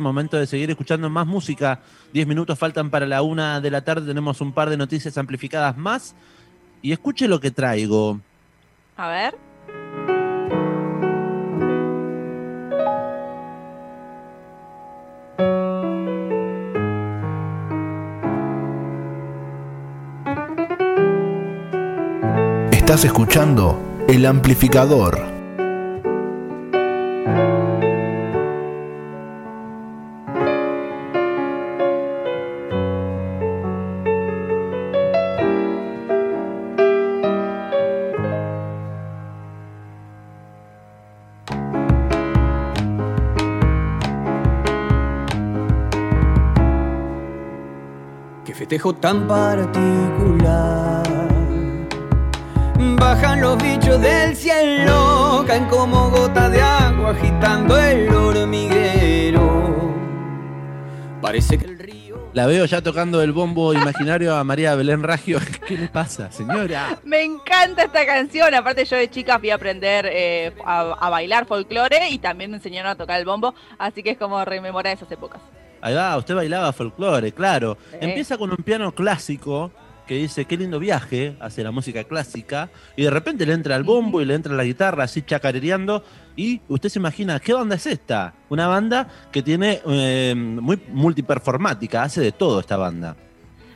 Momento de seguir escuchando más música. Diez minutos faltan para la una de la tarde. Tenemos un par de noticias amplificadas más. Y escuche lo que traigo. A ver. Estás escuchando El Amplificador. Festejo tan particular. Bajan los bichos del cielo, caen como gotas de agua agitando el hormiguero. Parece que el río. La veo ya tocando el bombo imaginario a María Belén Ragio. ¿Qué le pasa, señora? Me encanta esta canción. Aparte, yo de chica fui a aprender eh, a, a bailar folclore y también me enseñaron a tocar el bombo. Así que es como rememorar esas épocas. Ahí va, usted bailaba folclore, claro. Sí. Empieza con un piano clásico que dice qué lindo viaje hacia la música clásica y de repente le entra el bombo y le entra la guitarra así chacarereando y usted se imagina, ¿qué banda es esta? Una banda que tiene eh, muy multiperformática, hace de todo esta banda.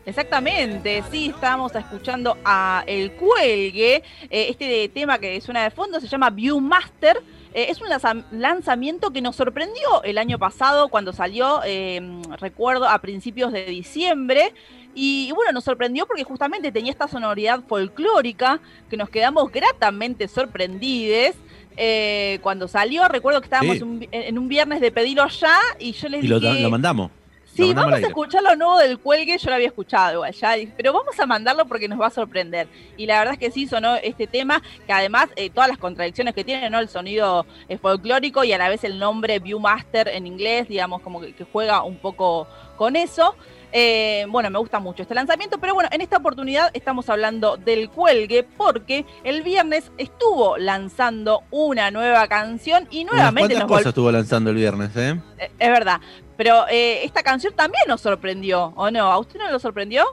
Exactamente, sí, estábamos escuchando a El Cuelgue. Eh, este tema que suena de fondo se llama Viewmaster. Eh, es un lanza- lanzamiento que nos sorprendió el año pasado cuando salió, eh, recuerdo, a principios de diciembre. Y, y bueno, nos sorprendió porque justamente tenía esta sonoridad folclórica que nos quedamos gratamente sorprendides. eh, cuando salió, recuerdo que estábamos Sí. un en un viernes de pedirlo ya y yo les Y lo, dije... lo mandamos. Sí, vamos a escuchar lo nuevo del cuelgue, yo lo había escuchado igual ya, pero vamos a mandarlo porque nos va a sorprender. Y la verdad es que sí sonó este tema, que además eh, todas las contradicciones que tiene, ¿no? El sonido eh, folclórico y a la vez el nombre Viewmaster en inglés, digamos, como que, que juega un poco con eso. Eh, bueno, me gusta mucho este lanzamiento, pero bueno, en esta oportunidad estamos hablando del cuelgue porque el viernes estuvo lanzando una nueva canción y nuevamente cuantas nos cosas estuvo lanzando el viernes, ¿eh? eh, Es verdad. Pero eh, esta canción también nos sorprendió, ¿o no? ¿A usted no lo sorprendió?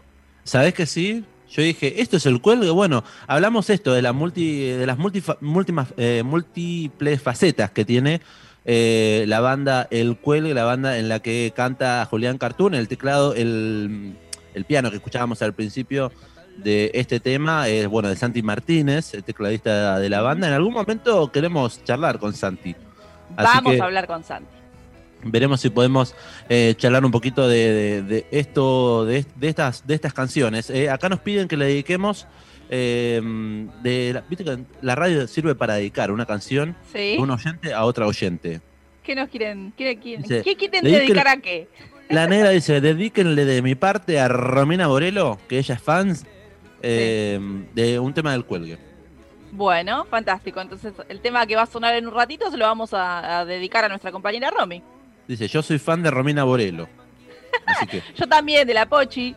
¿Sabés que sí? Yo dije, esto es el cuelgue. Bueno, hablamos esto de, la multi, de las multifa- eh, múltiples facetas que tiene eh, la banda El Cuelgue, la banda en la que canta Julián Cartoon, el teclado, el, el piano que escuchábamos al principio de este tema es, bueno, de Santi Martínez, el tecladista de la banda. En algún momento queremos charlar con Santi. Así Vamos que- a hablar con Santi. Veremos si podemos eh, charlar un poquito de, de- de esto, de, de estas, de estas canciones. Eh, acá nos piden que le dediquemos. eh, de la, viste que la radio sirve para dedicar una canción ¿Sí? de un oyente a otra oyente. ¿Qué nos quieren? ¿Qué, quieren- Dice, ¿qué quieren dedicar a qué? La negra dice: dedíquenle de mi parte a Romina Borelo, que ella es fan eh, de un tema del cuelgue. Bueno, fantástico. Entonces, el tema que va a sonar en un ratito se lo vamos a, a dedicar a nuestra compañera Romy. Dice: Yo soy fan de Romina Borelo. Así que Yo también, de la Pochi.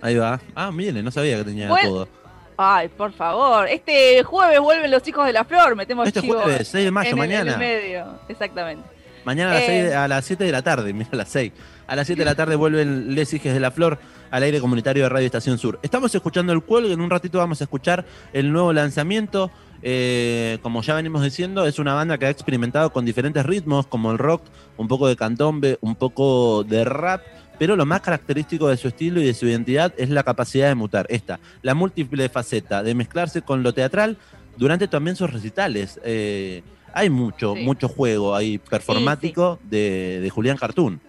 ahí va. Ah, mire, no sabía que tenía todo. Ay, por favor. Este jueves vuelven los hijos de la flor. Metemos Este chivo jueves, 6 de mayo, en el- en el mañana. medio. Exactamente. Mañana a las, Eh. a las 7 de la tarde, mira, a las 6. A las 7 de la tarde vuelven Les Hijes de la Flor al aire comunitario de Radio Estación Sur. Estamos escuchando el cuelgue, en un ratito vamos a escuchar el nuevo lanzamiento. Eh, como ya venimos diciendo, es una banda que ha experimentado con diferentes ritmos, como el rock, un poco de candombe, un poco de rap, pero lo más característico de su estilo y de su identidad es la capacidad de mutar. Esta, la múltiple faceta de mezclarse con lo teatral durante también sus recitales. Eh, hay mucho, Sí. mucho juego ahí performático De, de Julián Cartoon.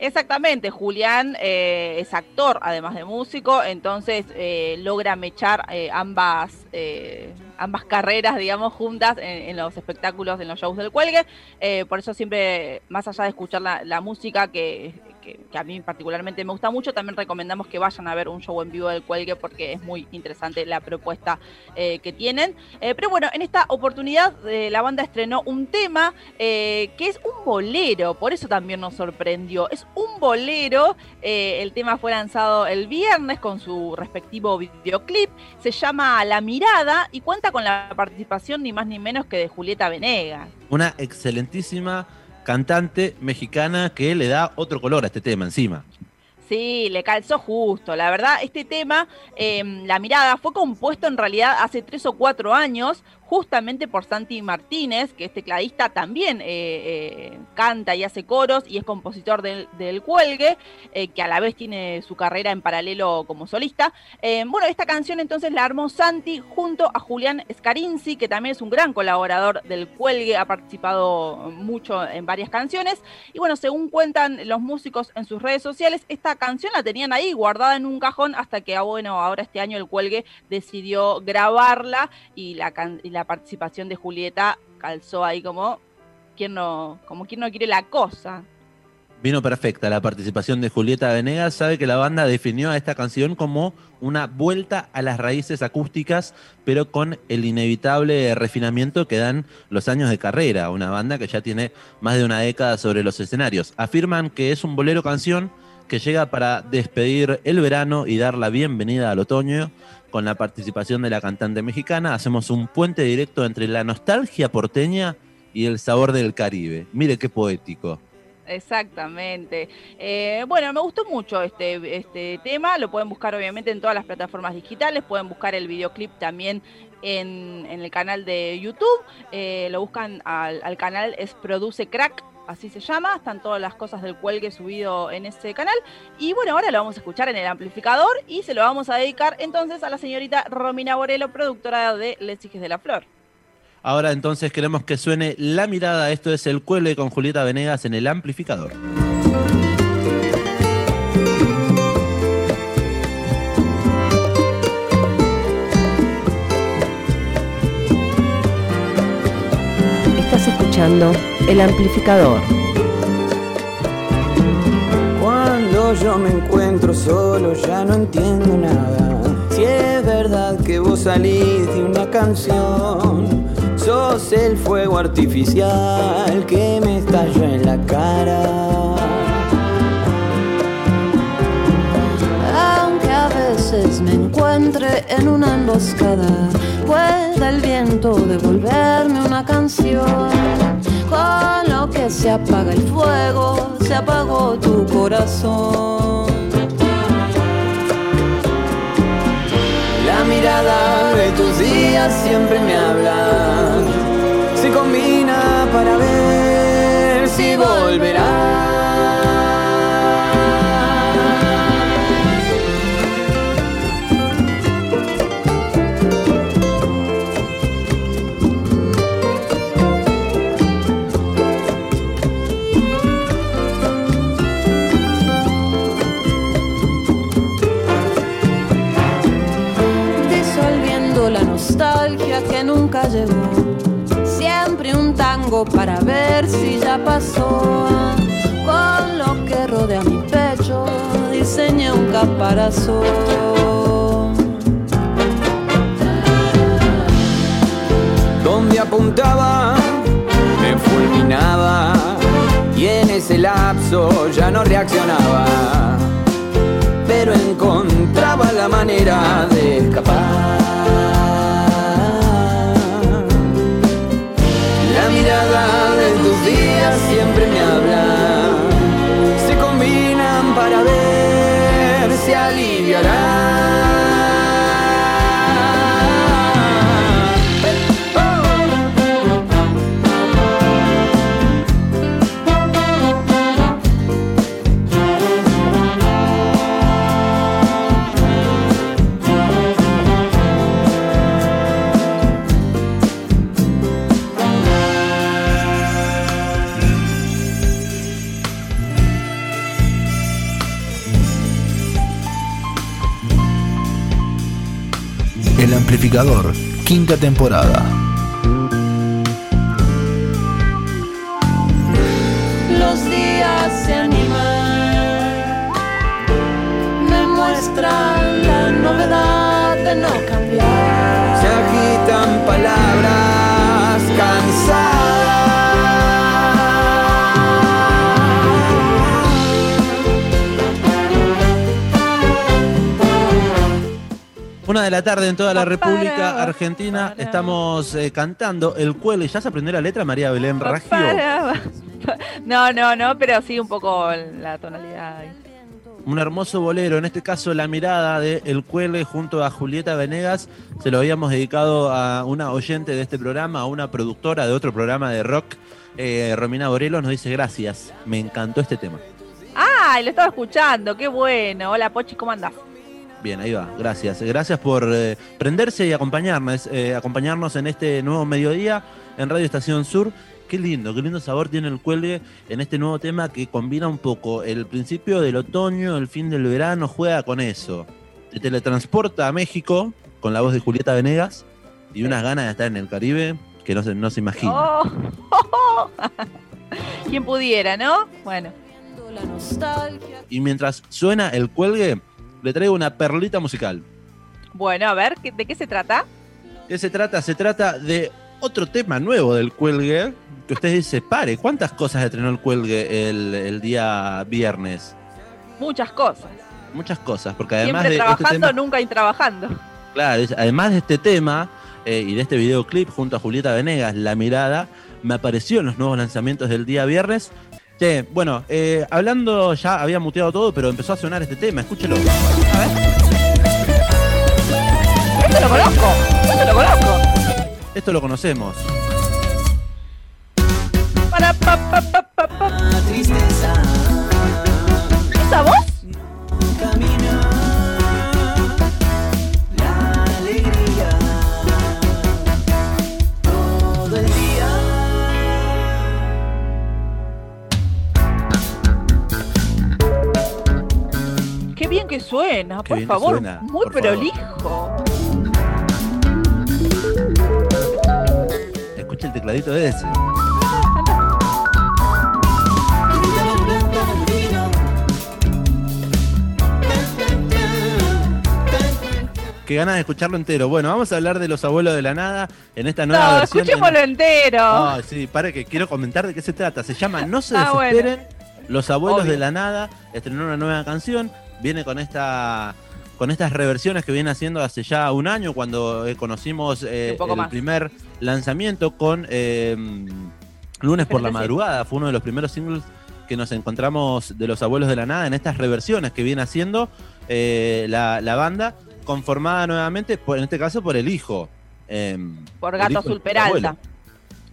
Exactamente, Julián eh, es actor además de músico, entonces eh, logra mechar ambas, ambas carreras, digamos, juntas en, los espectáculos, en los shows del cuelgue. Eh, por eso siempre, más allá de escuchar la, música que, a mí particularmente me gusta mucho, también recomendamos que vayan a ver un show en vivo del cuelgue porque es muy interesante la propuesta eh, que tienen. Eh, pero bueno, en esta oportunidad la banda estrenó un tema que es un bolero, por eso también nos sorprendió. Es un bolero, el tema fue lanzado el viernes con su respectivo videoclip, se llama La Mirada y cuenta con la participación ni más ni menos que de Julieta Venegas. Una excelentísima cantante mexicana que le da otro color a este tema encima. Sí, le calzó justo. La verdad, este tema, eh, La Mirada, fue compuesto en realidad hace tres o cuatro años, justamente por Santi Martínez, que es tecladista también eh, eh, canta y hace coros y es compositor del, del Cuelgue, eh, que a la vez tiene su carrera en paralelo como solista. Bueno, esta canción entonces la armó Santi junto a Julián Scarinzi, que también es un gran colaborador del Cuelgue, ha participado mucho en varias canciones. Y bueno, según cuentan los músicos en sus redes sociales, esta canción la tenían ahí guardada en un cajón hasta que, ah, bueno, ahora este año el Cuelgue decidió grabarla y la, y la participación de Julieta calzó ahí como quien no, como quien no quiere la cosa. Vino perfecta la participación de Julieta Venegas. Sabe que la banda definió a esta canción como una vuelta a las raíces acústicas, pero con el inevitable refinamiento que dan los años de carrera. Una banda que ya tiene más de una década sobre los escenarios. Afirman que es un bolero canción que llega para despedir el verano y dar la bienvenida al otoño. Con la participación de la cantante mexicana, hacemos un puente directo entre la nostalgia porteña y el sabor del Caribe. Mire qué poético. Exactamente. Eh, bueno, me gustó mucho este, este tema. Lo pueden buscar obviamente en todas las plataformas digitales. Pueden buscar el videoclip también en, en el canal de YouTube. Eh, lo buscan al, al canal es Produce Crack. Así se llama, están todas las cosas del cuelgue subido en ese canal. Y bueno, ahora lo vamos a escuchar en el amplificador y se lo vamos a dedicar entonces a la señorita Romina Borelo, productora de Les Hijes de la Flor. Ahora entonces queremos que suene la mirada. Esto es el cuelgue con Julieta Venegas en el amplificador. Estás escuchando El Amplificador. Cuando yo me encuentro solo ya no entiendo nada. Si es verdad que vos salís de una canción, sos el fuego artificial que me estalla en la cara. Aunque a veces me encuentre en una emboscada, pueda el viento devolverme una canción. Con lo que se apaga el fuego, se apagó tu corazón. La mirada de tus días siempre me habla. Se combina para ver si volverá. Para ver si ya pasó. Con lo que rodea mi pecho, diseñé un caparazón. Donde apuntaba, me fulminaba. Y en ese lapso ya no reaccionaba. Pero encontraba la manera de escapar. Amplificador, quinta temporada. Los días se animan, me muestran la novedad de no de la tarde en toda la República Argentina estamos eh, cantando el cuelgue. ¿Ya se aprendió la letra María Belén Raggio? No, no, no, pero sí un poco la tonalidad. Un hermoso bolero, en este caso La Mirada de El Cuelgue junto a Julieta Venegas. Se lo habíamos dedicado a una oyente de este programa, a una productora de otro programa de rock. Eh, Romina Borelo nos dice gracias, me encantó este tema. Ah, lo estaba escuchando, qué bueno. Hola Pochi, ¿cómo andás? Bien, ahí va, gracias. Gracias por eh, prenderse y acompañarnos, eh, acompañarnos en este nuevo mediodía en Radio Estación Sur. Qué lindo, qué lindo sabor tiene el cuelgue en este nuevo tema que combina un poco el principio del otoño, el fin del verano, juega con eso. Te teletransporta a México con la voz de Julieta Venegas y unas ganas de estar en el Caribe que no se, no se imagina. Oh. Quien pudiera, ¿no? Bueno. Y mientras suena el cuelgue, le traigo una perlita musical. Bueno, a ver, ¿qué- ¿de qué se trata? ¿Qué se trata? Se trata de otro tema nuevo del cuelgue. Que usted dice, pare, ¿cuántas cosas estrenó el cuelgue el, el día viernes? Muchas cosas. Muchas cosas, porque además Siempre de este trabajando, tema, nunca trabajando. claro, además de este tema eh, y de este videoclip junto a Julieta Venegas, La Mirada, me apareció en los nuevos lanzamientos del día viernes. Che, bueno, eh, hablando ya había muteado todo, pero empezó a sonar este tema, escúchelo. A ver. Esto lo conozco, esto lo conozco. Esto lo conocemos. Suena, Qué por favor. suena, Muy por favor. prolijo. Escucha el tecladito de ese. Qué ganas de escucharlo entero. Bueno, vamos a hablar de los abuelos de la nada en esta nueva No, versión. escuchémoslo entero. Ah, sí, para que quiero comentar de qué se trata. Se llama No se Ah, bueno. desesperen. Los abuelos Obvio. de la nada estrenó una nueva canción. Viene con esta con estas reversiones que viene haciendo hace ya un año cuando eh, conocimos eh, el más. primer lanzamiento con eh, Lunes por la madrugada. Fue uno de los primeros singles que nos encontramos de los abuelos de la nada en estas reversiones que viene haciendo eh, la, la banda, conformada nuevamente, por, en este caso, por el hijo. em, Por Gato Azul. Peralta.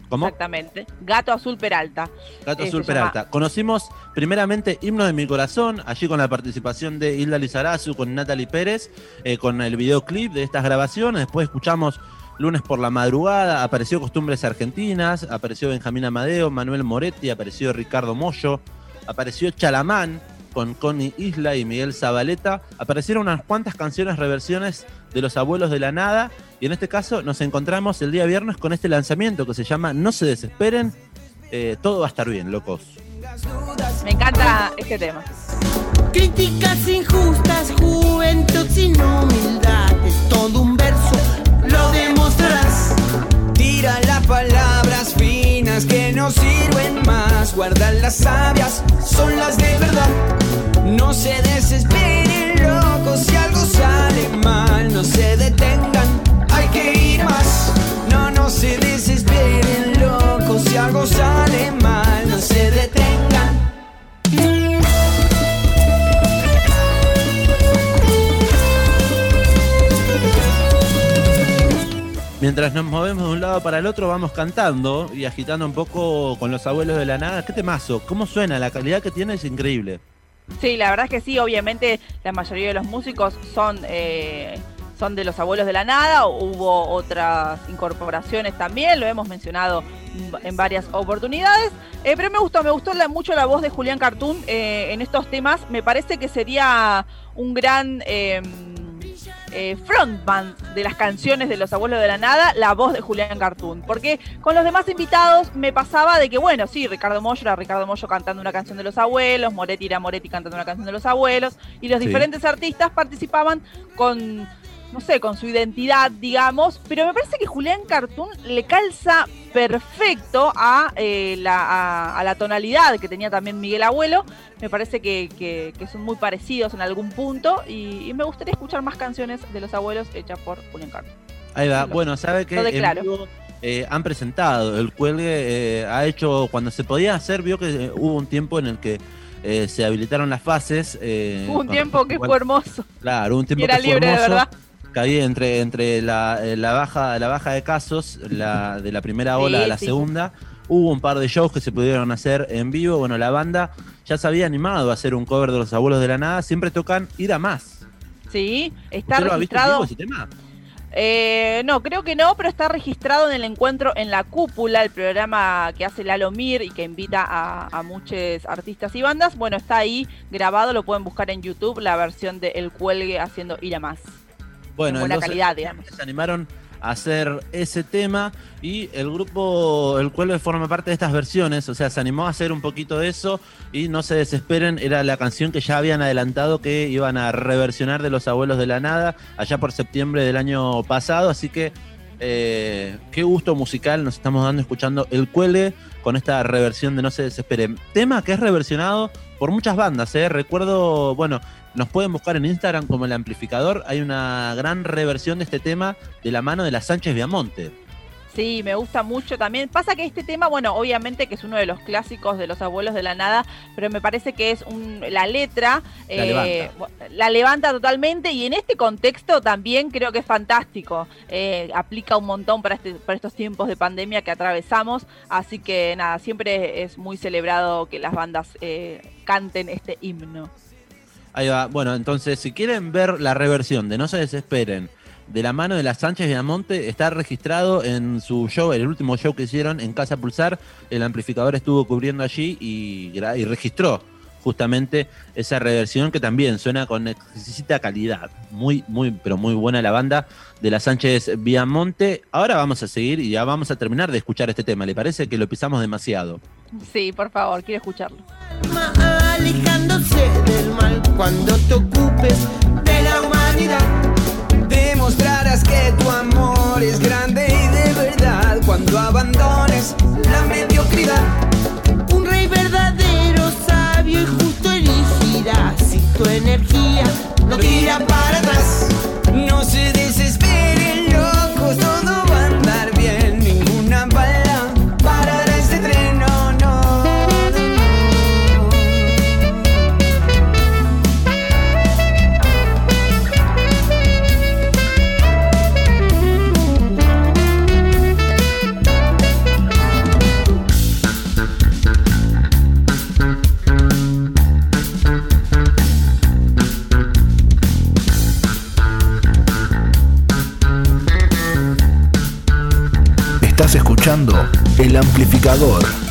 ¿Cómo? Exactamente. Gato Azul Peralta. Gato Eh, Azul llama- Peralta. Conocimos primeramente Himno de mi corazón, allí con la participación de Hilda Lizarazu, con Natalie Pérez, eh, con el videoclip de estas grabaciones. Después escuchamos Lunes por la madrugada, apareció Costumbres Argentinas, apareció Benjamín Amadeo, Manuel Moretti, apareció Ricardo Mollo, apareció Chalamán con Connie Isla y Miguel Zabaleta. Aparecieron unas cuantas canciones reversiones de los abuelos de la nada. Y en este caso nos encontramos el día viernes con este lanzamiento que se llama No se desesperen, eh, todo va a estar bien, locos. Me encanta este tema. Críticas injustas, juventud sin humildad, es todo un verso, lo demostrarás. Tira las palabras finas que no sirven más. Guarda las sabias, son las de verdad. No se desesperen, sale mal. No se detengan, hay que ir más. No, no se desesperen, locos, si algo sale mal. No se detengan. Mientras nos movemos de un lado para el otro, vamos cantando y agitando un poco con los abuelos de la nada. ¿Qué temazo? ¿Cómo suena? La calidad que tiene es increíble. Sí, la verdad es que sí, obviamente la mayoría de los músicos son, eh, son de los abuelos de la nada, hubo otras incorporaciones también, lo hemos mencionado en varias oportunidades, eh, pero me gustó, me gustó la- mucho la voz de Julián Cartoon eh, en estos temas, me parece que sería un gran... eh, frontman de las canciones de los abuelos de la nada, la voz de Julián Cartoon. Porque con los demás invitados me pasaba de que, bueno, sí, Ricardo Mollo era Ricardo Mollo cantando una canción de los abuelos, Moretti era Moretti cantando una canción de los abuelos, y los Sí. diferentes artistas participaban con, no sé, con su identidad, digamos, pero me parece que Julián Cartoon le calza perfecto a, eh, la, a, a la tonalidad que tenía también Miguel Abuelo. Me parece que, que- que son muy parecidos en algún punto y, y me gustaría escuchar más canciones de los abuelos hechas por Julián Cartoon. Ahí va. Bueno, sabe que eh, han presentado. El cuelgue eh, ha hecho, cuando se podía hacer, vio que eh, hubo un tiempo en el que eh, se habilitaron las fases. Hubo un tiempo que fue hermoso. Claro, un Y tiempo era que fue libre de hermoso, verdad. Había entre, entre la, eh, la baja, la baja de casos, la, de la primera ola Sí, a la sí. segunda. Hubo un par de shows que se pudieron hacer en vivo. Bueno, la banda ya se había animado a hacer un cover de Los Abuelos de la Nada. Siempre tocan Ir a Más. Sí, está ¿Usted lo ha visto en registrado. vivo ese tema? Eh, no, creo que no, pero está registrado en el encuentro en la cúpula, el programa que hace Lalo Mir y que invita a, a muchos artistas y bandas. Bueno, está ahí grabado, lo pueden buscar en YouTube, la versión de El Cuelgue haciendo Ir a Más. Bueno, En buena entonces, calidad, digamos. se animaron a hacer ese tema y el grupo El Cuelgue forma parte de estas versiones, o sea, se animó a hacer un poquito de eso y no se desesperen, era la canción que ya habían adelantado que iban a reversionar de Los Abuelos de la Nada allá por septiembre del año pasado, así que eh, qué gusto musical nos estamos dando escuchando El Cuelgue con esta reversión de No se desesperen. Tema que es reversionado por muchas bandas, ¿eh? recuerdo, bueno, nos pueden buscar en Instagram como el amplificador. Hay una gran reversión de este tema de la mano de la Sánchez Viamonte. Sí, me gusta mucho también. Pasa que este tema, bueno, obviamente que es uno de los clásicos de los abuelos de la nada, pero me parece que es un, la letra La levanta. la levanta totalmente y en este contexto también creo que es fantástico. Eh, aplica un montón para, este, para estos tiempos de pandemia que atravesamos, así que nada, siempre es muy celebrado que las bandas eh, canten este himno. Ahí va. Bueno, entonces, si quieren ver la reversión de No se desesperen de la mano de la Sánchez Viamonte, está registrado en su show, el último show que hicieron en Casa Pulsar. El amplificador estuvo cubriendo allí y, registró justamente esa reversión que también suena con exquisita calidad. Muy, muy, pero muy buena la banda de la Sánchez Viamonte. Ahora vamos a seguir y ya vamos a terminar de escuchar este tema. ¿Le parece que lo pisamos demasiado? Sí, por favor, quiero escucharlo. Alejándose del mal cuando te ocupes de la humanidad. El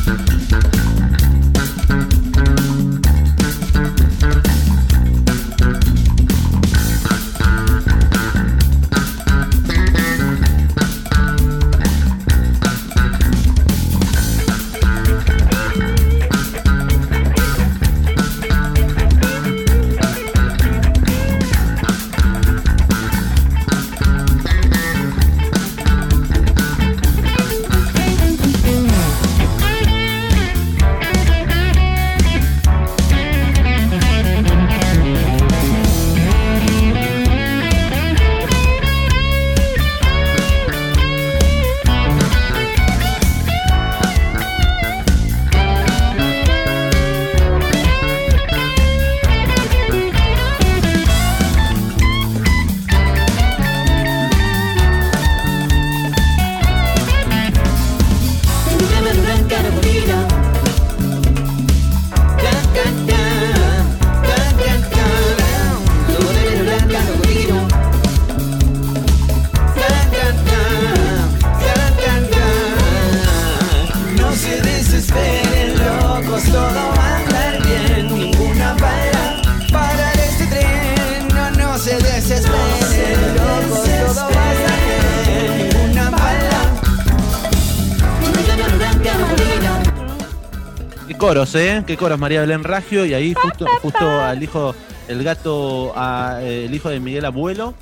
coros, ¿eh? Qué coros, María Belén Raggio. Y ahí justo, justo al hijo, el gato, a, eh, el hijo de Miguel Abuelo,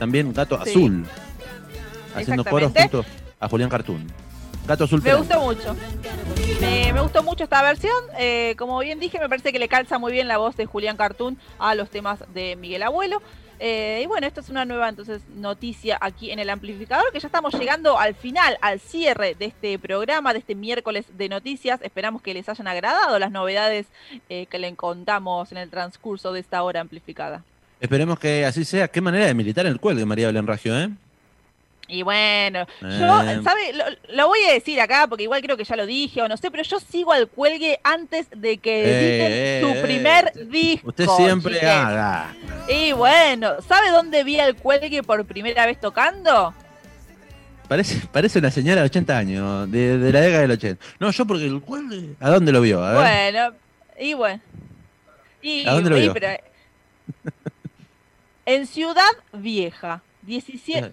también gato Sí. azul. Haciendo coros junto a Julián Cartoon. Gato Azul Me gustó mucho. Me, me gustó mucho esta versión. Eh, como bien dije, me parece que le calza muy bien la voz de Julián Cartoon a los temas de Miguel Abuelo. Eh, y bueno, esto es una nueva entonces noticia aquí en el amplificador, que ya estamos llegando al final, al cierre de este programa, de este miércoles de noticias. Esperamos que les hayan agradado las novedades eh, que le contamos en el transcurso de esta hora amplificada. Esperemos que así sea. Qué manera de militar en el cuelgue, María Belén Raggio, ¿eh? Y bueno, yo, Eh. ¿sabe? Lo, lo voy a decir acá porque igual creo que ya lo dije o no sé, pero yo sigo al cuelgue antes de que editen Eh, su eh, primer eh. disco. Usted siempre haga. Y bueno, ¿sabe dónde vi al cuelgue por primera vez tocando? Parece, parece una señora de 80 años, de, de la década del 80. No, yo porque el cuelgue. ¿A dónde lo vio? A ver. Bueno, y bueno. Y, ¿A dónde lo y, vio? pero- en Ciudad Vieja, 17,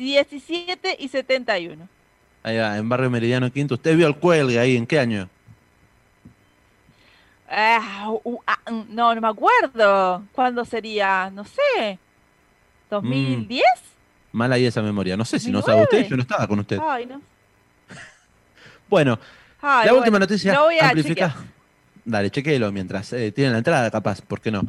17 y 71. Ahí va, en Barrio Meridiano Quinto. ¿Usted vio el cuelgue ahí? ¿En qué año? Uh, mm, no, no me acuerdo. ¿Cuándo sería? No sé. ¿2010? Mala ahí esa memoria. No sé si no sabe 2009. usted, yo no estaba con usted. Ay, no. Bueno, Ay, la bueno, última noticia lo voy a amplifica. chequear. Dale, chequéelo mientras. Eh, tienen la entrada, capaz, ¿por qué no?